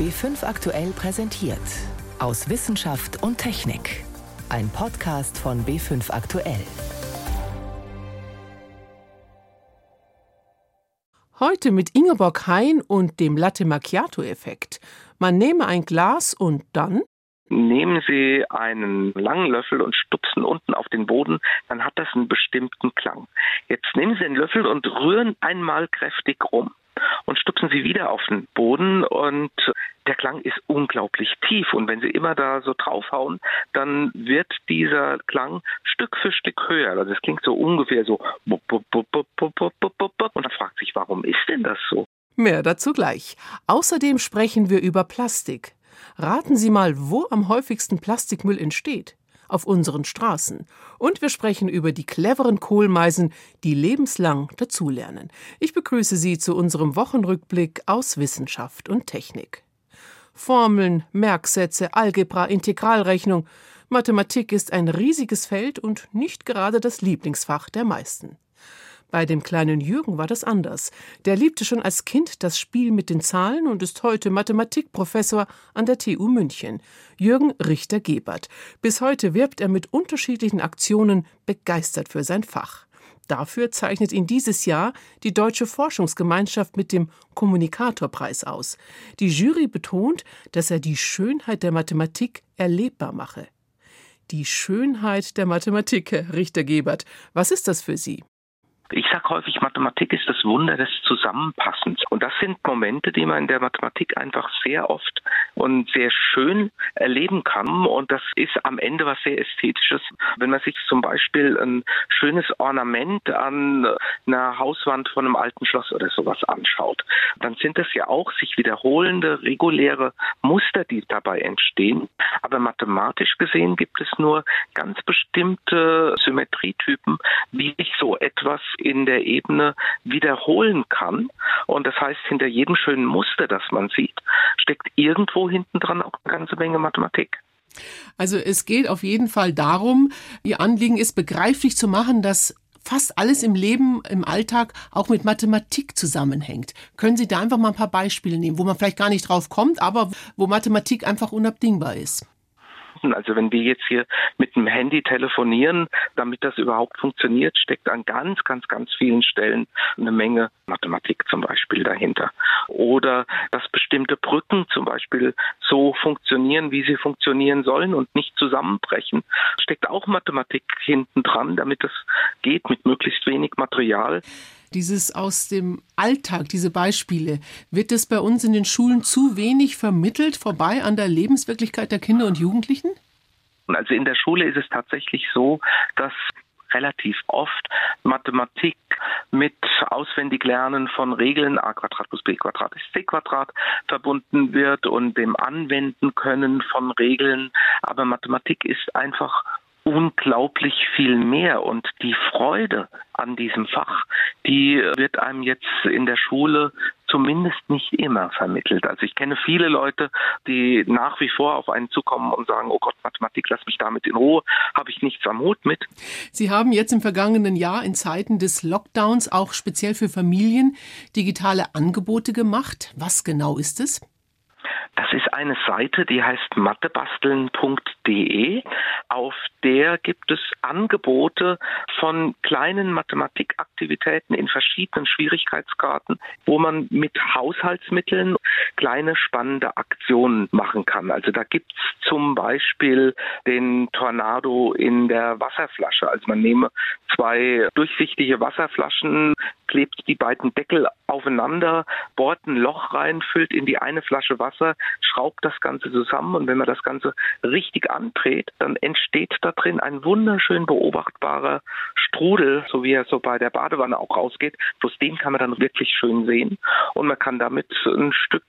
B5 aktuell präsentiert. Aus Wissenschaft und Technik. Ein Podcast von B5 aktuell. Heute mit Ingeborg Hein und dem Latte Macchiato-Effekt. Man nehme ein Glas und dann Nehmen Sie einen langen Löffel und stupsen unten auf den Boden, dann hat das einen bestimmten Klang. Jetzt nehmen Sie den Löffel und rühren einmal kräftig rum und stupsen sie wieder auf den Boden und der Klang ist unglaublich tief und wenn sie immer da so draufhauen, dann wird dieser Klang Stück für Stück höher. Also es klingt so ungefähr so und man fragt sich, warum ist denn das so? Mehr dazu gleich. Außerdem sprechen wir über Plastik. Raten Sie mal, wo am häufigsten Plastikmüll entsteht auf unseren Straßen. Und wir sprechen über die cleveren Kohlmeisen, die lebenslang dazulernen. Ich begrüße Sie zu unserem Wochenrückblick aus Wissenschaft und Technik. Formeln, Merksätze, Algebra, Integralrechnung. Mathematik ist ein riesiges Feld und nicht gerade das Lieblingsfach der meisten. Bei dem kleinen Jürgen war das anders. Der liebte schon als Kind das Spiel mit den Zahlen und ist heute Mathematikprofessor an der TU München. Jürgen Richter-Gebert. Bis heute wirbt er mit unterschiedlichen Aktionen begeistert für sein Fach. Dafür zeichnet ihn dieses Jahr die Deutsche Forschungsgemeinschaft mit dem Kommunikatorpreis aus. Die Jury betont, dass er die Schönheit der Mathematik erlebbar mache. Die Schönheit der Mathematik, Herr Richter-Gebert. Was ist das für Sie? Ich sage häufig, Mathematik ist das Wunder des Zusammenpassens. Und das sind Momente, die man in der Mathematik einfach sehr oft und sehr schön erleben kann. Und das ist am Ende was sehr Ästhetisches. Wenn man sich zum Beispiel ein schönes Ornament an einer Hauswand von einem alten Schloss oder sowas anschaut, dann sind das ja auch sich wiederholende, reguläre Muster, die dabei entstehen. Aber mathematisch gesehen gibt es nur ganz bestimmte Symmetrietypen, wie sich so etwas in der Ebene wiederholen kann. Und das heißt, hinter jedem schönen Muster, das man sieht, steckt irgendwo hinten dran auch eine ganze Menge Mathematik. Also es geht auf jeden Fall darum, Ihr Anliegen ist begreiflich zu machen, dass fast alles im Leben, im Alltag auch mit Mathematik zusammenhängt. Können Sie da einfach mal ein paar Beispiele nehmen, wo man vielleicht gar nicht drauf kommt, aber wo Mathematik einfach unabdingbar ist? Minuten. Also wenn wir jetzt hier mit dem Handy telefonieren, damit das überhaupt funktioniert, steckt an ganz, ganz, ganz vielen Stellen eine Menge Mathematik zum Beispiel dahinter. Oder dass bestimmte Brücken zum Beispiel so funktionieren, wie sie funktionieren sollen und nicht zusammenbrechen, steckt auch Mathematik hinten dran, damit das geht mit möglichst wenig Material dieses aus dem Alltag, diese Beispiele, wird es bei uns in den Schulen zu wenig vermittelt, vorbei an der Lebenswirklichkeit der Kinder und Jugendlichen? Also in der Schule ist es tatsächlich so, dass relativ oft Mathematik mit Auswendiglernen von Regeln a Quadrat plus b Quadrat ist c Quadrat verbunden wird und dem Anwenden können von Regeln. Aber Mathematik ist einfach unglaublich viel mehr und die Freude an diesem Fach, die wird einem jetzt in der Schule zumindest nicht immer vermittelt. Also ich kenne viele Leute, die nach wie vor auf einen zukommen und sagen, oh Gott, Mathematik, lass mich damit in Ruhe, habe ich nichts am Hut mit. Sie haben jetzt im vergangenen Jahr in Zeiten des Lockdowns auch speziell für Familien digitale Angebote gemacht. Was genau ist es? Das ist eine Seite, die heißt mathebasteln.de. Auf der gibt es Angebote von kleinen Mathematikaktivitäten in verschiedenen Schwierigkeitsgraden, wo man mit Haushaltsmitteln kleine spannende Aktionen machen kann. Also da gibt es zum Beispiel den Tornado in der Wasserflasche. Also man nehme zwei durchsichtige Wasserflaschen, klebt die beiden Deckel aufeinander, bohrt ein Loch rein, füllt in die eine Flasche Wasser, schraubt das Ganze zusammen und wenn man das Ganze richtig andreht, dann entsteht da drin ein wunderschön beobachtbarer Strudel, so wie er so bei der Badewanne auch rausgeht. Bloß den kann man dann wirklich schön sehen und man kann damit ein Stück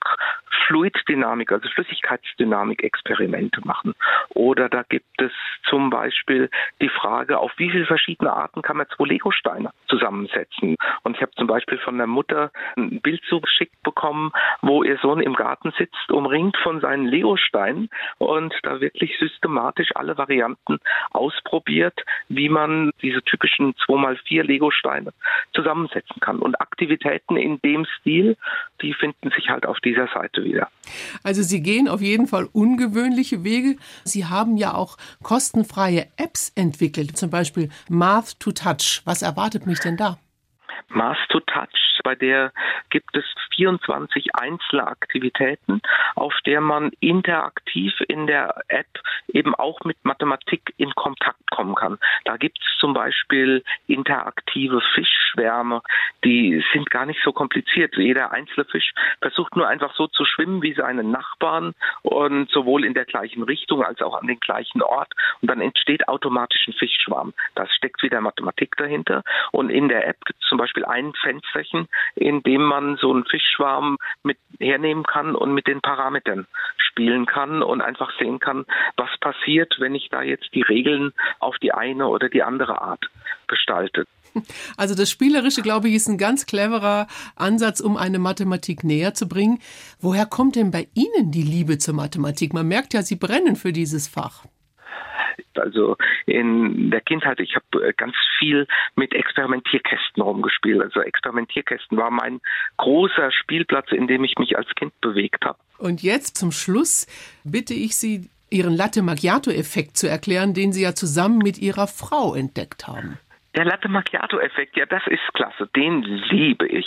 Fluiddynamik, also Flüssigkeitsdynamik-Experimente machen. Oder da gibt es zum Beispiel die Frage, auf wie viele verschiedene Arten kann man zwei Lego-Steine zusammensetzen. Und ich habe zum Beispiel von der Mutter ein Bild zugeschickt bekommen, wo ihr Sohn im Garten sitzt, umringt von seinen Lego-Steinen und da wirklich systematisch alle Varianten ausprobiert, wie man diese typischen 2x4 Lego-Steine zusammensetzen kann. Und Aktivitäten in dem Stil, die finden sich halt auf dieser Seite Seite wieder. Also Sie gehen auf jeden Fall ungewöhnliche Wege. Sie haben ja auch kostenfreie Apps entwickelt, zum Beispiel Math to Touch. Was erwartet mich denn da? Math to Touch, bei der gibt es 24 einzelne Aktivitäten, auf der man interaktiv in der App eben auch mit Mathematik in Kontakt kommen kann. Da gibt es zum Beispiel interaktive Fischschwärme, die sind gar nicht so kompliziert. Jeder einzelne Fisch versucht nur einfach so zu schwimmen wie seine Nachbarn und sowohl in der gleichen Richtung als auch an den gleichen Ort. Und dann entsteht automatisch ein Fischschwarm. Das steckt wieder Mathematik dahinter. Und in der App gibt es zum Beispiel ein Fensterchen, in dem man so einen Fischschwarm mit hernehmen kann und mit den Parametern spielen kann und einfach sehen kann, was passiert, wenn ich da jetzt die Regeln auf die eine oder die andere Art gestalte. Also das Spielerische, glaube ich, ist ein ganz cleverer Ansatz, um eine Mathematik näher zu bringen. Woher kommt denn bei Ihnen die Liebe zur Mathematik? Man merkt ja, Sie brennen für dieses Fach. Also in der Kindheit, ich habe äh, ganz viel mit Experimentierkästen rumgespielt. Also Experimentierkästen war mein großer Spielplatz, in dem ich mich als Kind bewegt habe. Und jetzt zum Schluss bitte ich Sie, Ihren Latte Macchiato-Effekt zu erklären, den Sie ja zusammen mit Ihrer Frau entdeckt haben. Der Latte Macchiato-Effekt, ja, das ist klasse. Den liebe ich.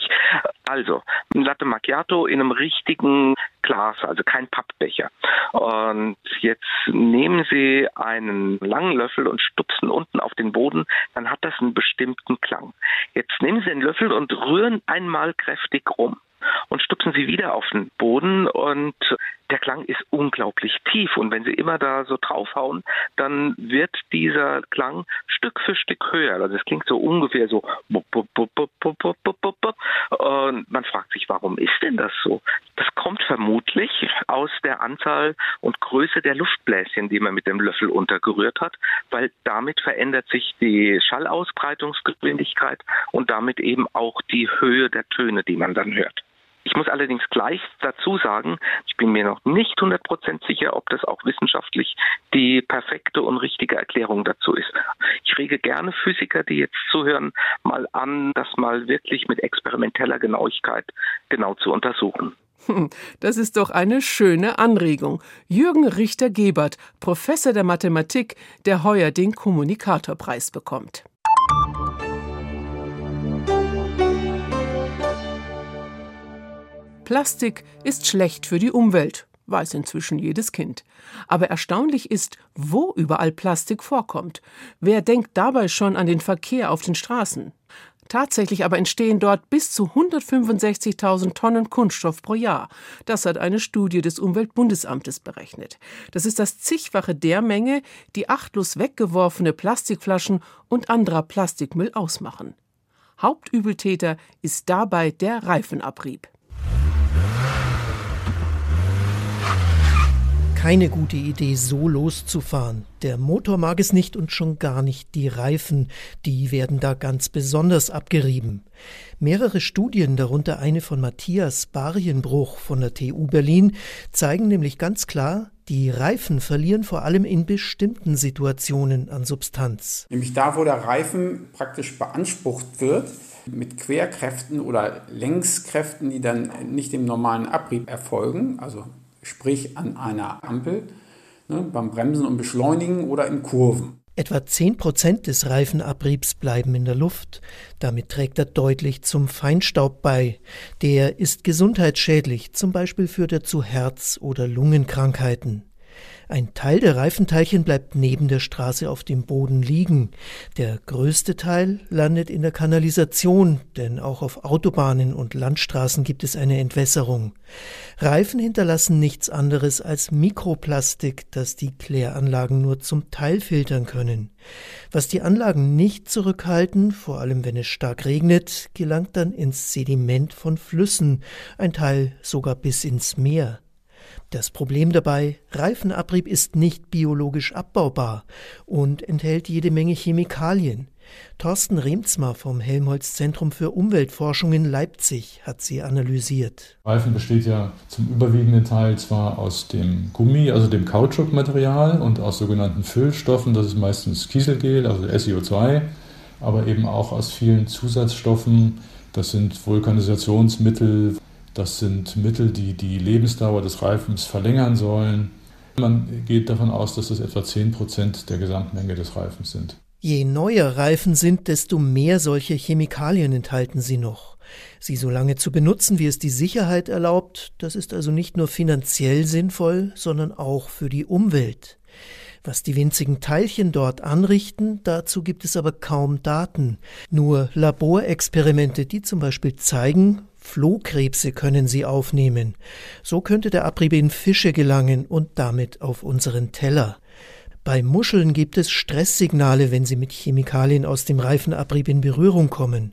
Also, ein Latte Macchiato in einem richtigen Glas, also kein Pappbecher. Und jetzt nehmen Sie einen langen Löffel und stupsen unten auf den Boden, dann hat das einen bestimmten Klang. Jetzt nehmen Sie den Löffel und rühren einmal kräftig rum und stupsen sie wieder auf den Boden und der Klang ist unglaublich tief und wenn sie immer da so draufhauen, dann wird dieser Klang Stück für Stück höher. Also es klingt so ungefähr so und man fragt sich, warum ist denn das so? Das kommt vermutlich aus der Anzahl und Größe der Luftbläschen, die man mit dem Löffel untergerührt hat, weil damit verändert sich die Schallausbreitungsgeschwindigkeit und damit eben auch die Höhe der Töne, die man dann hört. Ich muss allerdings gleich dazu sagen, ich bin mir noch nicht 100% sicher, ob das auch wissenschaftlich die perfekte und richtige Erklärung dazu ist. Ich rege gerne Physiker, die jetzt zuhören, mal an, das mal wirklich mit experimenteller Genauigkeit genau zu untersuchen. Das ist doch eine schöne Anregung. Jürgen Richter-Gebert, Professor der Mathematik, der heuer den Kommunikatorpreis bekommt. Plastik ist schlecht für die Umwelt, weiß inzwischen jedes Kind. Aber erstaunlich ist, wo überall Plastik vorkommt. Wer denkt dabei schon an den Verkehr auf den Straßen? Tatsächlich aber entstehen dort bis zu 165.000 Tonnen Kunststoff pro Jahr. Das hat eine Studie des Umweltbundesamtes berechnet. Das ist das zigfache der Menge, die achtlos weggeworfene Plastikflaschen und anderer Plastikmüll ausmachen. Hauptübeltäter ist dabei der Reifenabrieb. Keine gute Idee, so loszufahren. Der Motor mag es nicht und schon gar nicht die Reifen. Die werden da ganz besonders abgerieben. Mehrere Studien, darunter eine von Matthias Barienbruch von der TU Berlin, zeigen nämlich ganz klar, die Reifen verlieren vor allem in bestimmten Situationen an Substanz. Nämlich da, wo der Reifen praktisch beansprucht wird, mit Querkräften oder Längskräften, die dann nicht im normalen Abrieb erfolgen, also sprich an einer Ampel, ne, beim Bremsen und Beschleunigen oder in Kurven. Etwa 10 Prozent des Reifenabriebs bleiben in der Luft. Damit trägt er deutlich zum Feinstaub bei. Der ist gesundheitsschädlich, zum Beispiel führt er zu Herz- oder Lungenkrankheiten. Ein Teil der Reifenteilchen bleibt neben der Straße auf dem Boden liegen. Der größte Teil landet in der Kanalisation, denn auch auf Autobahnen und Landstraßen gibt es eine Entwässerung. Reifen hinterlassen nichts anderes als Mikroplastik, das die Kläranlagen nur zum Teil filtern können. Was die Anlagen nicht zurückhalten, vor allem wenn es stark regnet, gelangt dann ins Sediment von Flüssen, ein Teil sogar bis ins Meer. Das Problem dabei, Reifenabrieb ist nicht biologisch abbaubar und enthält jede Menge Chemikalien. Thorsten Remzmar vom Helmholtz Zentrum für Umweltforschung in Leipzig hat sie analysiert. Reifen besteht ja zum überwiegenden Teil zwar aus dem Gummi, also dem Kautschukmaterial und aus sogenannten Füllstoffen, das ist meistens Kieselgel, also SiO2, aber eben auch aus vielen Zusatzstoffen, das sind Vulkanisationsmittel, Das sind Mittel, die die Lebensdauer des Reifens verlängern sollen. Man geht davon aus, dass das etwa 10 Prozent der Gesamtmenge des Reifens sind. Je neuer Reifen sind, desto mehr solche Chemikalien enthalten sie noch. Sie so lange zu benutzen, wie es die Sicherheit erlaubt, das ist also nicht nur finanziell sinnvoll, sondern auch für die Umwelt. Was die winzigen Teilchen dort anrichten, dazu gibt es aber kaum Daten, nur Laborexperimente, die zum Beispiel zeigen, Flohkrebse können sie aufnehmen. So könnte der Abrieb in Fische gelangen und damit auf unseren Teller. Bei Muscheln gibt es Stresssignale, wenn sie mit Chemikalien aus dem Reifenabrieb in Berührung kommen.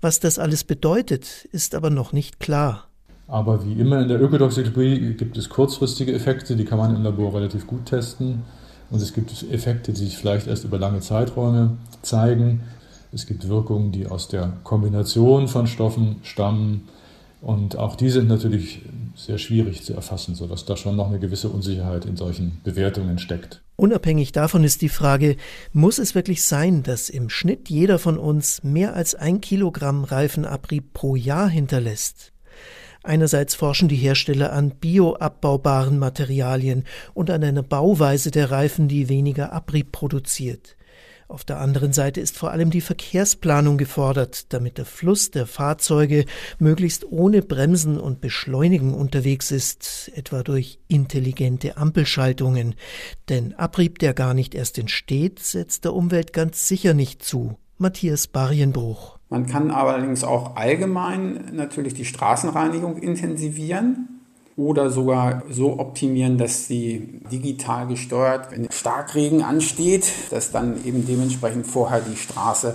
Was das alles bedeutet, ist aber noch nicht klar. Aber wie immer in der Ökotoxikologie gibt es kurzfristige Effekte, die kann man im Labor relativ gut testen. Und es gibt Effekte, die sich vielleicht erst über lange Zeiträume zeigen. Es gibt Wirkungen, die aus der Kombination von Stoffen stammen. Und auch die sind natürlich sehr schwierig zu erfassen, sodass da schon noch eine gewisse Unsicherheit in solchen Bewertungen steckt. Unabhängig davon ist die Frage, muss es wirklich sein, dass im Schnitt jeder von uns mehr als ein Kilogramm Reifenabrieb pro Jahr hinterlässt? Einerseits forschen die Hersteller an bioabbaubaren Materialien und an einer Bauweise der Reifen, die weniger Abrieb produziert. Auf der anderen Seite ist vor allem die Verkehrsplanung gefordert, damit der Fluss der Fahrzeuge möglichst ohne Bremsen und Beschleunigen unterwegs ist, etwa durch intelligente Ampelschaltungen. Denn Abrieb, der gar nicht erst entsteht, setzt der Umwelt ganz sicher nicht zu. Matthias Barienbruch. Man kann allerdings auch allgemein natürlich die Straßenreinigung intensivieren oder sogar so optimieren, dass sie digital gesteuert, wenn Starkregen ansteht, dass dann eben dementsprechend vorher die Straße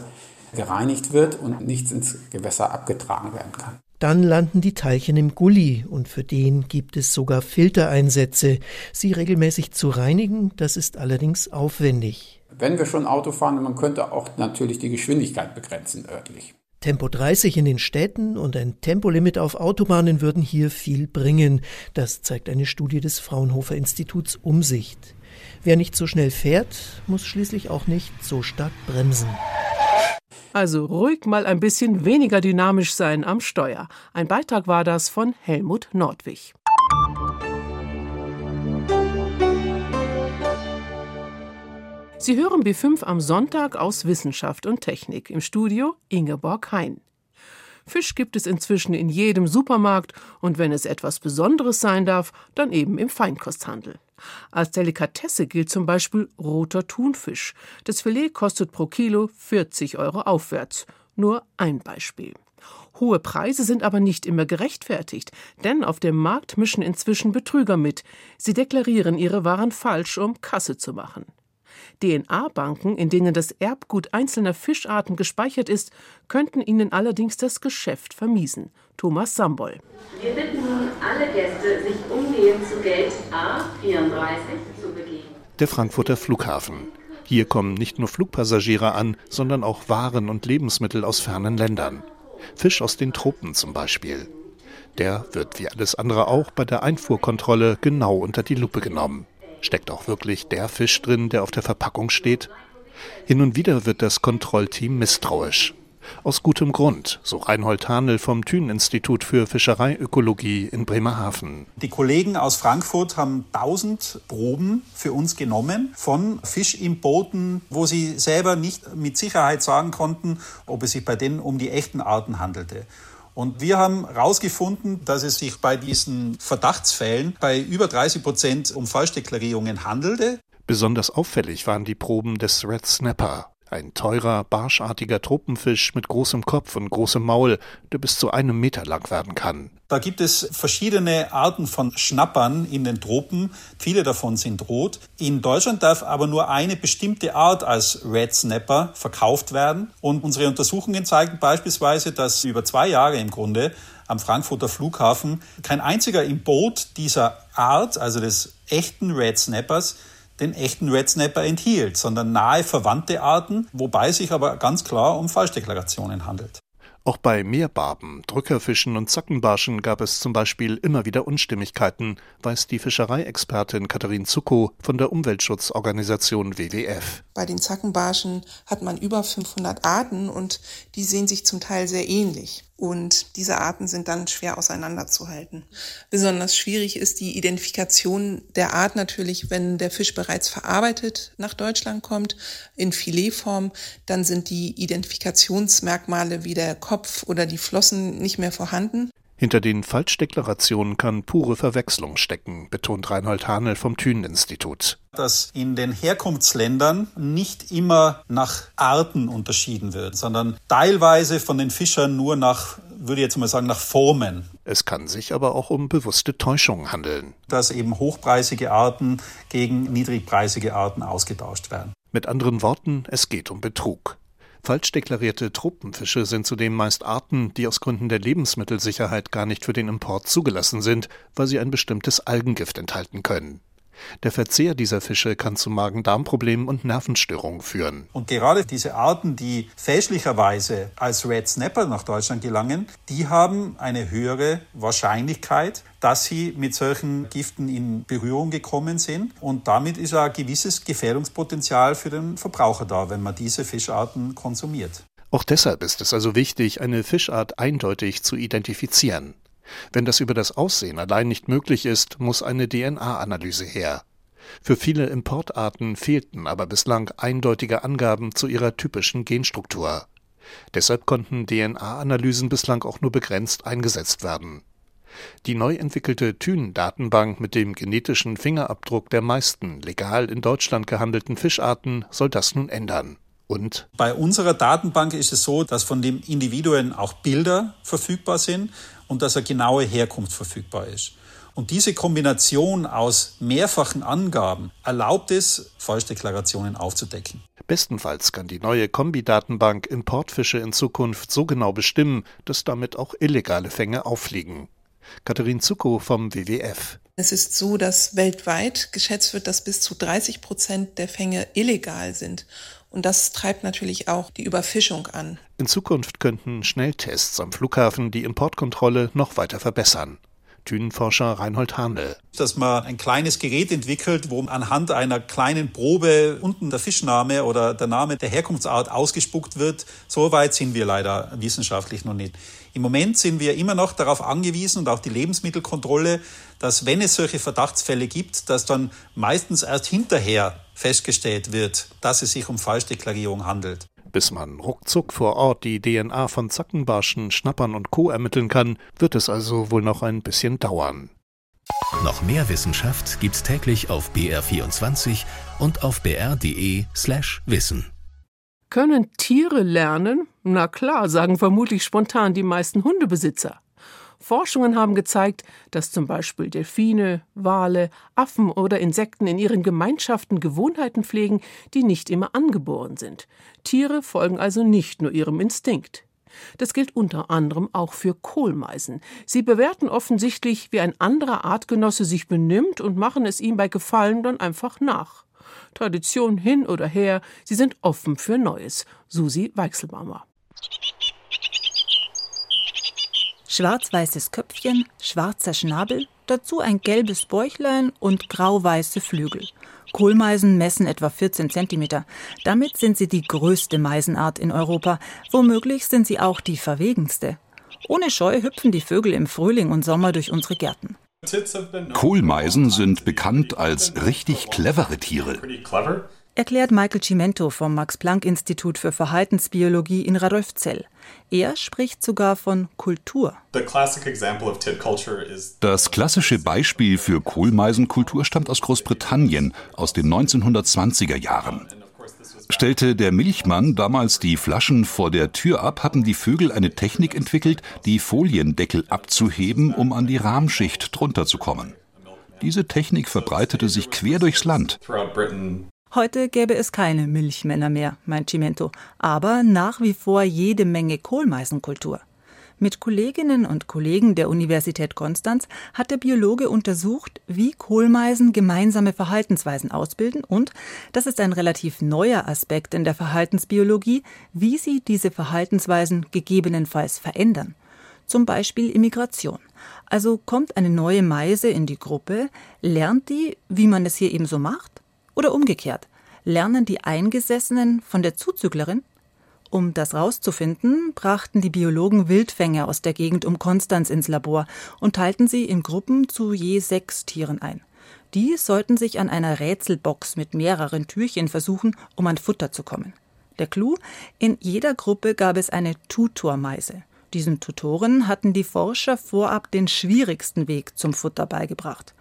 gereinigt wird und nichts ins Gewässer abgetragen werden kann. Dann landen die Teilchen im Gully und für den gibt es sogar Filtereinsätze. Sie regelmäßig zu reinigen, das ist allerdings aufwendig. Wenn wir schon Auto fahren, man könnte auch natürlich die Geschwindigkeit begrenzen örtlich. Tempo 30 in den Städten und ein Tempolimit auf Autobahnen würden hier viel bringen. Das zeigt eine Studie des Fraunhofer Instituts Umsicht. Wer nicht so schnell fährt, muss schließlich auch nicht so stark bremsen. Also ruhig mal ein bisschen weniger dynamisch sein am Steuer. Ein Beitrag war das von Helmut Nordwig. Sie hören B5 am Sonntag aus Wissenschaft und Technik. Im Studio Ingeborg Hein. Fisch gibt es inzwischen in jedem Supermarkt und wenn es etwas Besonderes sein darf, dann eben im Feinkosthandel. Als Delikatesse gilt zum Beispiel roter Thunfisch. Das Filet kostet pro Kilo 40 Euro aufwärts. Nur ein Beispiel. Hohe Preise sind aber nicht immer gerechtfertigt, denn auf dem Markt mischen inzwischen Betrüger mit. Sie deklarieren ihre Waren falsch, um Kasse zu machen. DNA-Banken, in denen das Erbgut einzelner Fischarten gespeichert ist, könnten ihnen allerdings das Geschäft vermiesen. Thomas Sambol. Wir bitten nun alle Gäste, sich umgehend zu Gate A34 zu begeben. Der Frankfurter Flughafen. Hier kommen nicht nur Flugpassagiere an, sondern auch Waren und Lebensmittel aus fernen Ländern. Fisch aus den Tropen zum Beispiel. Der wird wie alles andere auch bei der Einfuhrkontrolle genau unter die Lupe genommen. Steckt auch wirklich der Fisch drin, der auf der Verpackung steht? Hin und wieder wird das Kontrollteam misstrauisch. Aus gutem Grund, so Reinhold Hanel vom Thün-Institut für Fischereiökologie in Bremerhaven. Die Kollegen aus Frankfurt haben 1000 Proben für uns genommen von Fischimporten, wo sie selber nicht mit Sicherheit sagen konnten, ob es sich bei denen um die echten Arten handelte. Und wir haben herausgefunden, dass es sich bei diesen Verdachtsfällen bei über 30 Prozent um Falschdeklarierungen handelte. Besonders auffällig waren die Proben des Red Snapper, ein teurer, barschartiger Tropenfisch mit großem Kopf und großem Maul, der bis zu einem Meter lang werden kann. Da gibt es verschiedene Arten von Schnappern in den Tropen. Viele davon sind rot. In Deutschland darf aber nur eine bestimmte Art als Red Snapper verkauft werden. Und unsere Untersuchungen zeigen beispielsweise, dass über zwei Jahre im Grunde am Frankfurter Flughafen kein einziger im Boot dieser Art, also des echten Red Snappers, den echten Red Snapper enthielt, sondern nahe verwandte Arten, wobei sich aber ganz klar um Falschdeklarationen handelt. Auch bei Meerbarben, Drückerfischen und Zackenbarschen gab es zum Beispiel immer wieder Unstimmigkeiten, weiß die Fischereiexpertin Katharin Zuckow von der Umweltschutzorganisation WWF. Bei den Zackenbarschen hat man über 500 Arten und die sehen sich zum Teil sehr ähnlich. Und diese Arten sind dann schwer auseinanderzuhalten. Besonders schwierig ist die Identifikation der Art natürlich, wenn der Fisch bereits verarbeitet nach Deutschland kommt in Filetform, dann sind die Identifikationsmerkmale wie der Kopf oder die Flossen nicht mehr vorhanden. Hinter den Falschdeklarationen kann pure Verwechslung stecken, betont Reinhold Hanel vom Thünen-Institut. Dass in den Herkunftsländern nicht immer nach Arten unterschieden wird, sondern teilweise von den Fischern nur nach, würde ich jetzt mal sagen, nach Formen. Es kann sich aber auch um bewusste Täuschungen handeln. Dass eben hochpreisige Arten gegen niedrigpreisige Arten ausgetauscht werden. Mit anderen Worten, es geht um Betrug. Falsch deklarierte Tropenfische sind zudem meist Arten, die aus Gründen der Lebensmittelsicherheit gar nicht für den Import zugelassen sind, weil sie ein bestimmtes Algengift enthalten können. Der Verzehr dieser Fische kann zu Magen-Darm-Problemen und Nervenstörungen führen. Und gerade diese Arten, die fälschlicherweise als Red Snapper nach Deutschland gelangen, die haben eine höhere Wahrscheinlichkeit, dass sie mit solchen Giften in Berührung gekommen sind. Und damit ist ein gewisses Gefährdungspotenzial für den Verbraucher da, wenn man diese Fischarten konsumiert. Auch deshalb ist es also wichtig, eine Fischart eindeutig zu identifizieren. Wenn das über das Aussehen allein nicht möglich ist, muss eine DNA-Analyse her. Für viele Importarten fehlten aber bislang eindeutige Angaben zu ihrer typischen Genstruktur. Deshalb konnten DNA-Analysen bislang auch nur begrenzt eingesetzt werden. Die neu entwickelte Thyn-Datenbank mit dem genetischen Fingerabdruck der meisten legal in Deutschland gehandelten Fischarten soll das nun ändern. Und? Bei unserer Datenbank ist es so, dass von den Individuen auch Bilder verfügbar sind und dass eine genaue Herkunft verfügbar ist. Und diese Kombination aus mehrfachen Angaben erlaubt es, Falschdeklarationen aufzudecken. Bestenfalls kann die neue Kombi-Datenbank Importfische in Zukunft so genau bestimmen, dass damit auch illegale Fänge auffliegen. Katharin Zucko vom WWF. Es ist so, dass weltweit geschätzt wird, dass bis zu 30 Prozent der Fänge illegal sind. Und das treibt natürlich auch die Überfischung an. In Zukunft könnten Schnelltests am Flughafen die Importkontrolle noch weiter verbessern. Thünenforscher Reinhold Handel. Dass man ein kleines Gerät entwickelt, wo anhand einer kleinen Probe unten der Fischname oder der Name der Herkunftsart ausgespuckt wird. So weit sind wir leider wissenschaftlich noch nicht. Im Moment sind wir immer noch darauf angewiesen und auch die Lebensmittelkontrolle, dass wenn es solche Verdachtsfälle gibt, dass dann meistens erst hinterher festgestellt wird, dass es sich um Falschdeklarierung handelt. Bis man ruckzuck vor Ort die DNA von Zackenbarschen, Schnappern und Co. ermitteln kann, wird es also wohl noch ein bisschen dauern. Noch mehr Wissenschaft gibt's täglich auf BR24 und auf br.de/slash wissen. Können Tiere lernen? Na klar, sagen vermutlich spontan die meisten Hundebesitzer. Forschungen haben gezeigt, dass zum Beispiel Delfine, Wale, Affen oder Insekten in ihren Gemeinschaften Gewohnheiten pflegen, die nicht immer angeboren sind. Tiere folgen also nicht nur ihrem Instinkt. Das gilt unter anderem auch für Kohlmeisen. Sie bewerten offensichtlich, wie ein anderer Artgenosse sich benimmt und machen es ihm bei Gefallen dann einfach nach. Tradition hin oder her, sie sind offen für Neues. Susi Weichselbaumer. Schwarz-weißes Köpfchen, schwarzer Schnabel, dazu ein gelbes Bäuchlein und grau-weiße Flügel. Kohlmeisen messen etwa 14 Zentimeter. Damit sind sie die größte Meisenart in Europa. Womöglich sind sie auch die verwegenste. Ohne Scheu hüpfen die Vögel im Frühling und Sommer durch unsere Gärten. Kohlmeisen sind bekannt als richtig clevere Tiere erklärt Michael Cimento vom Max-Planck-Institut für Verhaltensbiologie in Radolfzell. Er spricht sogar von Kultur. Das klassische Beispiel für Kohlmeisenkultur stammt aus Großbritannien aus den 1920er Jahren. Stellte der Milchmann damals die Flaschen vor der Tür ab, hatten die Vögel eine Technik entwickelt, die Foliendeckel abzuheben, um an die Rahmschicht drunter zu kommen. Diese Technik verbreitete sich quer durchs Land. Heute gäbe es keine Milchmänner mehr, meint Cimento, aber nach wie vor jede Menge Kohlmeisenkultur. Mit Kolleginnen und Kollegen der Universität Konstanz hat der Biologe untersucht, wie Kohlmeisen gemeinsame Verhaltensweisen ausbilden und, das ist ein relativ neuer Aspekt in der Verhaltensbiologie, wie sie diese Verhaltensweisen gegebenenfalls verändern. Zum Beispiel Immigration. Also kommt eine neue Meise in die Gruppe, lernt die, wie man es hier eben so macht, oder umgekehrt, lernen die Eingesessenen von der Zuzüglerin? Um das rauszufinden, brachten die Biologen Wildfänge aus der Gegend um Konstanz ins Labor und teilten sie in Gruppen zu je sechs Tieren ein. Die sollten sich an einer Rätselbox mit mehreren Türchen versuchen, um an Futter zu kommen. Der Clou? In jeder Gruppe gab es eine Tutormeise. Diesen Tutoren hatten die Forscher vorab den schwierigsten Weg zum Futter beigebracht.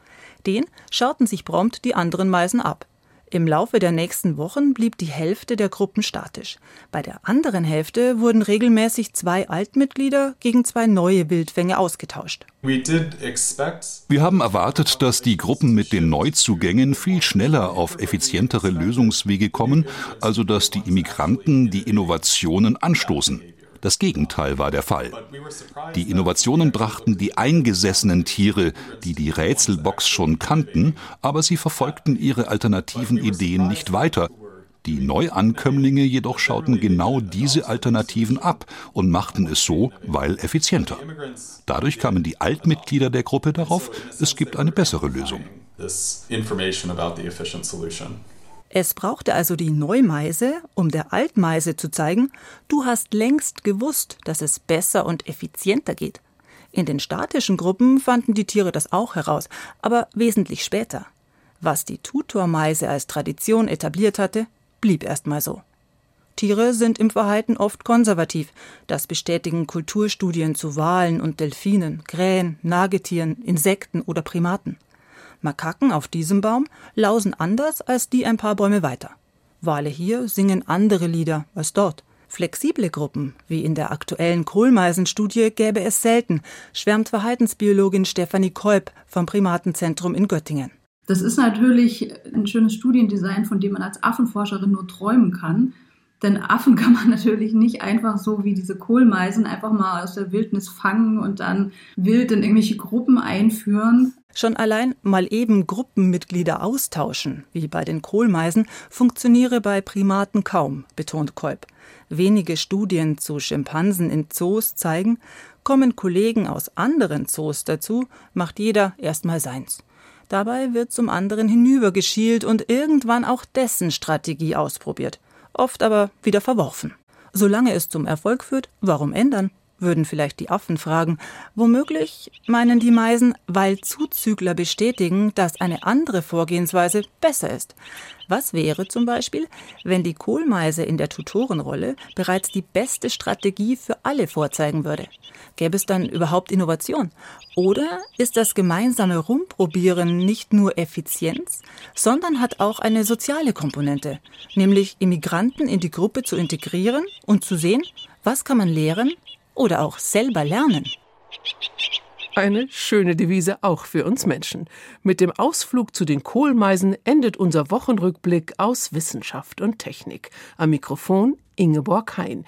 Den schauten sich prompt die anderen Meisen ab. Im Laufe der nächsten Wochen blieb die Hälfte der Gruppen statisch. Bei der anderen Hälfte wurden regelmäßig zwei Altmitglieder gegen zwei neue Wildfänge ausgetauscht. Wir haben erwartet, dass die Gruppen mit den Neuzugängen viel schneller auf effizientere Lösungswege kommen, also dass die Immigranten die Innovationen anstoßen. Das Gegenteil war der Fall. Die Innovationen brachten die eingesessenen Tiere, die die Rätselbox schon kannten, aber sie verfolgten ihre alternativen Ideen nicht weiter. Die Neuankömmlinge jedoch schauten genau diese Alternativen ab und machten es so, weil effizienter. Dadurch kamen die Altmitglieder der Gruppe darauf, es gibt eine bessere Lösung. Es brauchte also die Neumeise, um der Altmeise zu zeigen, du hast längst gewusst, dass es besser und effizienter geht. In den statischen Gruppen fanden die Tiere das auch heraus, aber wesentlich später. Was die Tutormeise als Tradition etabliert hatte, blieb erstmal so. Tiere sind im Verhalten oft konservativ. Das bestätigen Kulturstudien zu Walen und Delfinen, Krähen, Nagetieren, Insekten oder Primaten. Makaken auf diesem Baum lausen anders als die ein paar Bäume weiter. Wale hier singen andere Lieder als dort. Flexible Gruppen, wie in der aktuellen Kohlmeisenstudie, gäbe es selten, schwärmt Verhaltensbiologin Stefanie Kolb vom Primatenzentrum in Göttingen. Das ist natürlich ein schönes Studiendesign, von dem man als Affenforscherin nur träumen kann. Denn Affen kann man natürlich nicht einfach so wie diese Kohlmeisen einfach mal aus der Wildnis fangen und dann wild in irgendwelche Gruppen einführen. Schon allein mal eben Gruppenmitglieder austauschen, wie bei den Kohlmeisen, funktioniere bei Primaten kaum, betont Kolb. Wenige Studien zu Schimpansen in Zoos zeigen, kommen Kollegen aus anderen Zoos dazu, macht jeder erstmal seins. Dabei wird zum anderen hinübergeschielt und irgendwann auch dessen Strategie ausprobiert oft aber wieder verworfen. Solange es zum Erfolg führt, warum ändern? Würden vielleicht die Affen fragen. Womöglich meinen die Meisen, weil Zuzügler bestätigen, dass eine andere Vorgehensweise besser ist. Was wäre zum Beispiel, wenn die Kohlmeise in der Tutorenrolle bereits die beste Strategie für alle vorzeigen würde? Gäbe es dann überhaupt Innovation? Oder ist das gemeinsame Rumprobieren nicht nur Effizienz, sondern hat auch eine soziale Komponente, nämlich Immigranten in die Gruppe zu integrieren und zu sehen, was kann man lehren oder auch selber lernen. Eine schöne Devise auch für uns Menschen. Mit dem Ausflug zu den Kohlmeisen endet unser Wochenrückblick aus Wissenschaft und Technik. Am Mikrofon Ingeborg Hein.